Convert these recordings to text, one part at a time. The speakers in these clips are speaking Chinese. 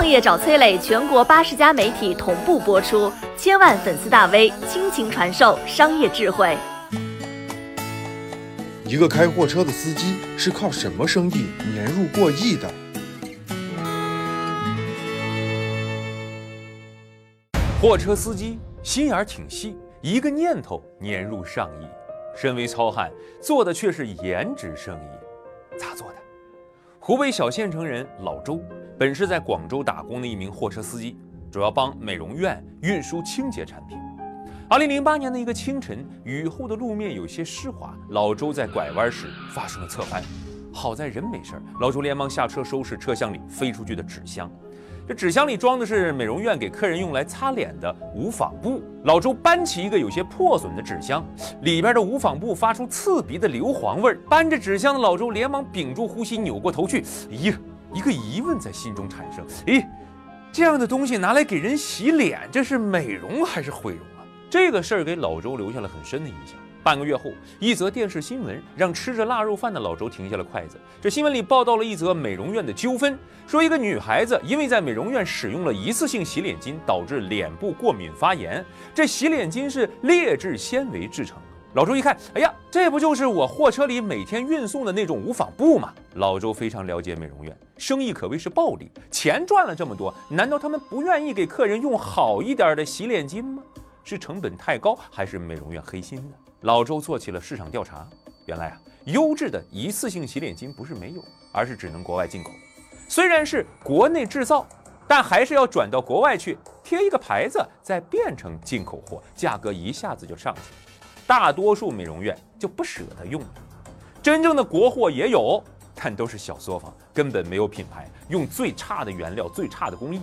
创业找崔磊，全国八十家媒体同步播出，千万粉丝大 V 倾情传授商业智慧。一个开货车的司机是靠什么生意年入过亿的？货车司机心眼儿挺细，一个念头年入上亿。身为糙汉，做的却是颜值生意，咋做的？湖北小县城人老周，本是在广州打工的一名货车司机，主要帮美容院运输清洁产品。二零零八年的一个清晨，雨后的路面有些湿滑，老周在拐弯时发生了侧翻，好在人没事儿，老周连忙下车收拾车厢里飞出去的纸箱。这纸箱里装的是美容院给客人用来擦脸的无纺布。老周搬起一个有些破损的纸箱，里边的无纺布发出刺鼻的硫磺味儿。搬着纸箱的老周连忙屏住呼吸，扭过头去。咦，一个疑问在心中产生：咦，这样的东西拿来给人洗脸，这是美容还是毁容啊？这个事儿给老周留下了很深的印象。半个月后，一则电视新闻让吃着腊肉饭的老周停下了筷子。这新闻里报道了一则美容院的纠纷，说一个女孩子因为在美容院使用了一次性洗脸巾，导致脸部过敏发炎。这洗脸巾是劣质纤维制成。老周一看，哎呀，这不就是我货车里每天运送的那种无纺布吗？老周非常了解美容院，生意可谓是暴利，钱赚了这么多，难道他们不愿意给客人用好一点的洗脸巾吗？是成本太高，还是美容院黑心呢？老周做起了市场调查，原来啊，优质的一次性洗脸巾不是没有，而是只能国外进口。虽然是国内制造，但还是要转到国外去贴一个牌子，再变成进口货，价格一下子就上去了。大多数美容院就不舍得用。真正的国货也有，但都是小作坊，根本没有品牌，用最差的原料、最差的工艺。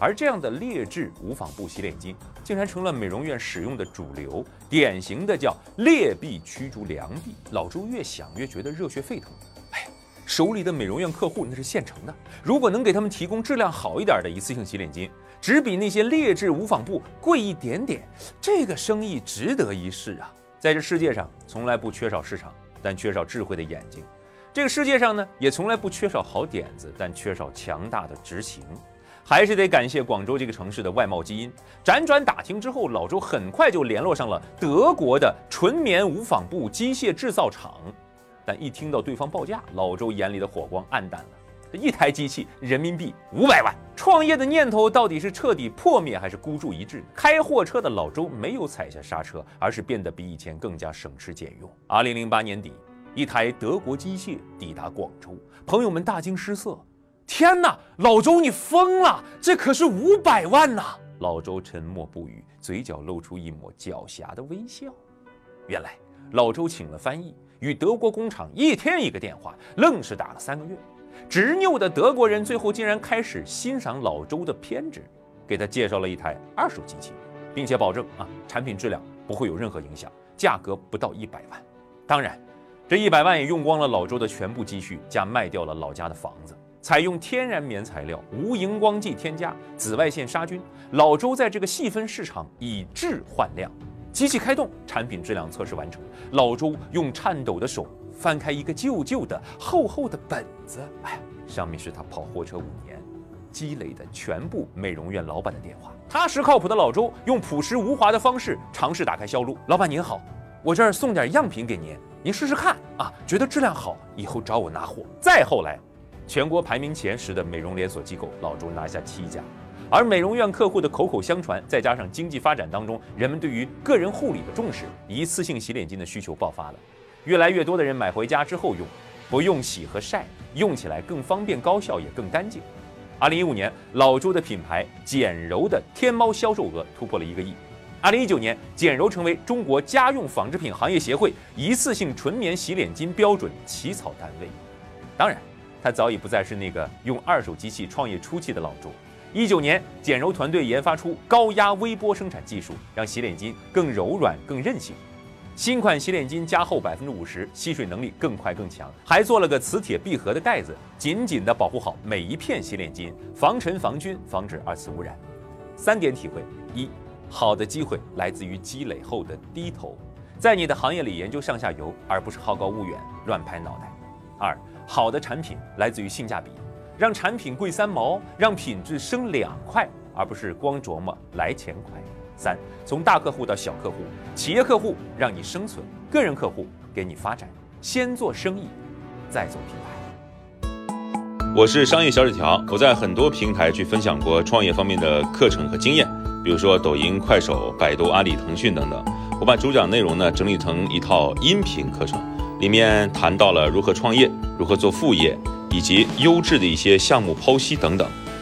而这样的劣质无纺布洗脸巾，竟然成了美容院使用的主流，典型的叫劣币驱逐良币。老周越想越觉得热血沸腾，哎，手里的美容院客户那是现成的，如果能给他们提供质量好一点的一次性洗脸巾，只比那些劣质无纺布贵一点点，这个生意值得一试啊！在这世界上，从来不缺少市场，但缺少智慧的眼睛；这个世界上呢，也从来不缺少好点子，但缺少强大的执行。还是得感谢广州这个城市的外贸基因。辗转打听之后，老周很快就联络上了德国的纯棉无纺布机械制造厂。但一听到对方报价，老周眼里的火光暗淡了。一台机器人民币五百万，创业的念头到底是彻底破灭还是孤注一掷？开货车的老周没有踩下刹车，而是变得比以前更加省吃俭用。二零零八年底，一台德国机械抵达广州，朋友们大惊失色。天哪，老周你疯了！这可是五百万呐！老周沉默不语，嘴角露出一抹狡黠的微笑。原来老周请了翻译，与德国工厂一天一个电话，愣是打了三个月。执拗的德国人最后竟然开始欣赏老周的偏执，给他介绍了一台二手机器，并且保证啊产品质量不会有任何影响，价格不到一百万。当然，这一百万也用光了老周的全部积蓄，加卖掉了老家的房子。采用天然棉材料，无荧光剂添加，紫外线杀菌。老周在这个细分市场以质换量。机器开动，产品质量测试完成。老周用颤抖的手翻开一个旧旧的、厚厚的本子，哎，上面是他跑货车五年积累的全部美容院老板的电话。踏实靠谱的老周用朴实无华的方式尝试打开销路。老板您好，我这儿送点样品给您，您试试看啊，觉得质量好，以后找我拿货。再后来。全国排名前十的美容连锁机构，老周拿下七家，而美容院客户的口口相传，再加上经济发展当中人们对于个人护理的重视，一次性洗脸巾的需求爆发了，越来越多的人买回家之后用，不用洗和晒，用起来更方便、高效也更干净。二零一五年，老周的品牌简柔的天猫销售额突破了一个亿。二零一九年，简柔成为中国家用纺织品行业协会一次性纯棉洗脸巾标准起草单位。当然。他早已不再是那个用二手机器创业初期的老周。一九年，简柔团队研发出高压微波生产技术，让洗脸巾更柔软、更韧性。新款洗脸巾加厚百分之五十，吸水能力更快更强，还做了个磁铁闭合的盖子，紧紧地保护好每一片洗脸巾，防尘防菌，防止二次污染。三点体会：一，好的机会来自于积累后的低头，在你的行业里研究上下游，而不是好高骛远、乱拍脑袋。二。好的产品来自于性价比，让产品贵三毛，让品质升两块，而不是光琢磨来钱快。三，从大客户到小客户，企业客户让你生存，个人客户给你发展。先做生意，再做品牌。我是商业小纸条，我在很多平台去分享过创业方面的课程和经验，比如说抖音、快手、百度、阿里、腾讯等等。我把主讲内容呢整理成一套音频课程，里面谈到了如何创业、如何做副业，以及优质的一些项目剖析等等，